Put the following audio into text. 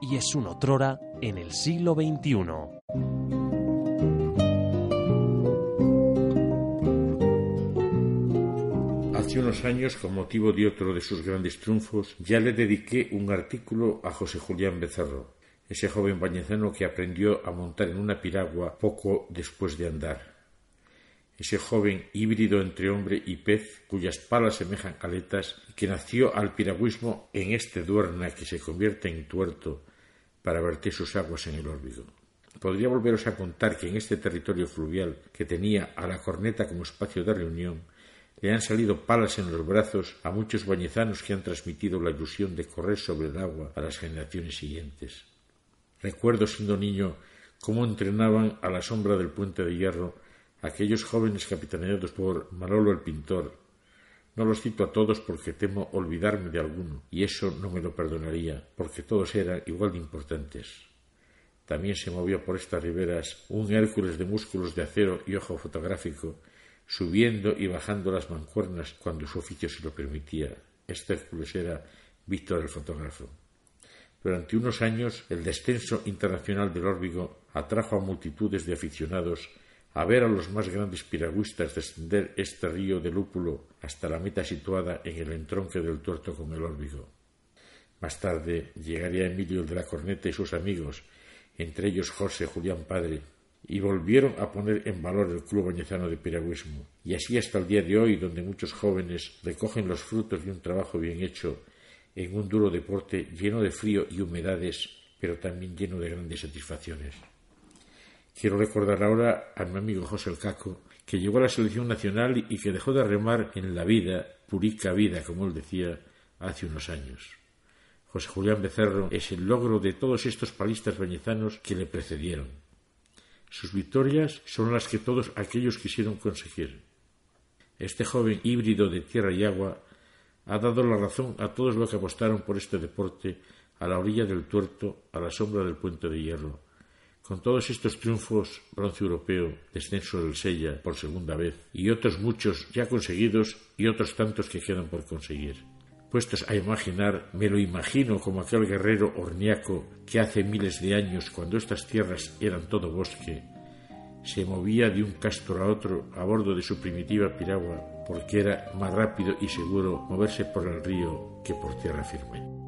y es un otrora en el siglo XXI. Hace unos años, con motivo de otro de sus grandes triunfos, ya le dediqué un artículo a José Julián Becerro, ese joven bañezano que aprendió a montar en una piragua poco después de andar ese joven híbrido entre hombre y pez, cuyas palas semejan aletas, que nació al piragüismo en este duerna que se convierte en tuerto para verter sus aguas en el órbigo. Podría volveros a contar que en este territorio fluvial, que tenía a la corneta como espacio de reunión, le han salido palas en los brazos a muchos bañezanos que han transmitido la ilusión de correr sobre el agua a las generaciones siguientes. Recuerdo siendo niño cómo entrenaban a la sombra del puente de hierro aquellos jóvenes capitaneados por Manolo el pintor. No los cito a todos porque temo olvidarme de alguno, y eso no me lo perdonaría, porque todos eran igual de importantes. También se movió por estas riberas un Hércules de músculos de acero y ojo fotográfico, subiendo y bajando las mancuernas cuando su oficio se lo permitía. Este Hércules era Víctor el fotógrafo. Durante unos años, el descenso internacional del órbigo atrajo a multitudes de aficionados a ver a los más grandes piragüistas descender este río de lúpulo hasta la meta situada en el entronque del tuerto con el órbigo. Más tarde llegaría Emilio el de la Corneta y sus amigos, entre ellos José Julián Padre, y volvieron a poner en valor el Club Bañezano de Piragüismo, y así hasta el día de hoy, donde muchos jóvenes recogen los frutos de un trabajo bien hecho en un duro deporte lleno de frío y humedades, pero también lleno de grandes satisfacciones. Quiero recordar ahora a mi amigo José El Caco, que llegó a la selección nacional y que dejó de remar en la vida, purica vida, como él decía, hace unos años. José Julián Becerro es el logro de todos estos palistas bañezanos que le precedieron. Sus victorias son las que todos aquellos quisieron conseguir. Este joven híbrido de tierra y agua ha dado la razón a todos los que apostaron por este deporte a la orilla del tuerto, a la sombra del puente de hierro, con todos estos triunfos, bronce europeo, descenso del Sella por segunda vez, y otros muchos ya conseguidos y otros tantos que quedan por conseguir. Puestos a imaginar, me lo imagino como aquel guerrero horniaco que hace miles de años, cuando estas tierras eran todo bosque, se movía de un castro a otro a bordo de su primitiva piragua, porque era más rápido y seguro moverse por el río que por tierra firme.